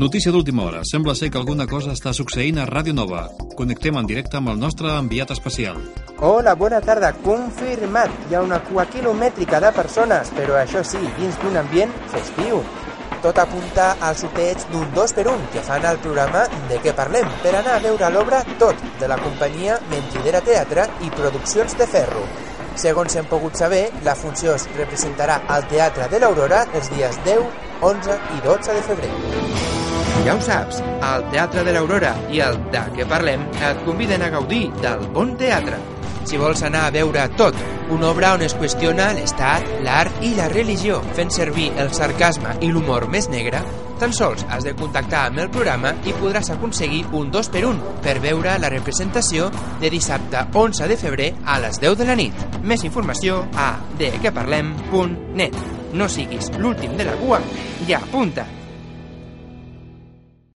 Notícia d'última hora. Sembla ser que alguna cosa està succeint a Ràdio Nova. Connectem en directe amb el nostre enviat especial. Hola, bona tarda. Confirmat. Hi ha una cua quilomètrica de persones, però això sí, dins d'un ambient festiu. Tot apunta al sorteig d'un 2 per 1 que fan al programa De què parlem per anar a veure l'obra Tot, de la companyia Mentidera Teatre i Produccions de Ferro. Segons hem pogut saber, la funció es representarà al Teatre de l'Aurora els dies 10, 11 i 12 de febrer. Ja ho saps, al Teatre de l'Aurora i el De què parlem et conviden a gaudir del bon teatre. Si vols anar a veure tot, una obra on es qüestiona l'estat, l'art i la religió, fent servir el sarcasme i l'humor més negre, tan sols has de contactar amb el programa i podràs aconseguir un 2 per 1 per veure la representació de dissabte 11 de febrer a les 10 de la nit. Més informació a dequeparlem.net. No siguis l'últim de la cua i apunta!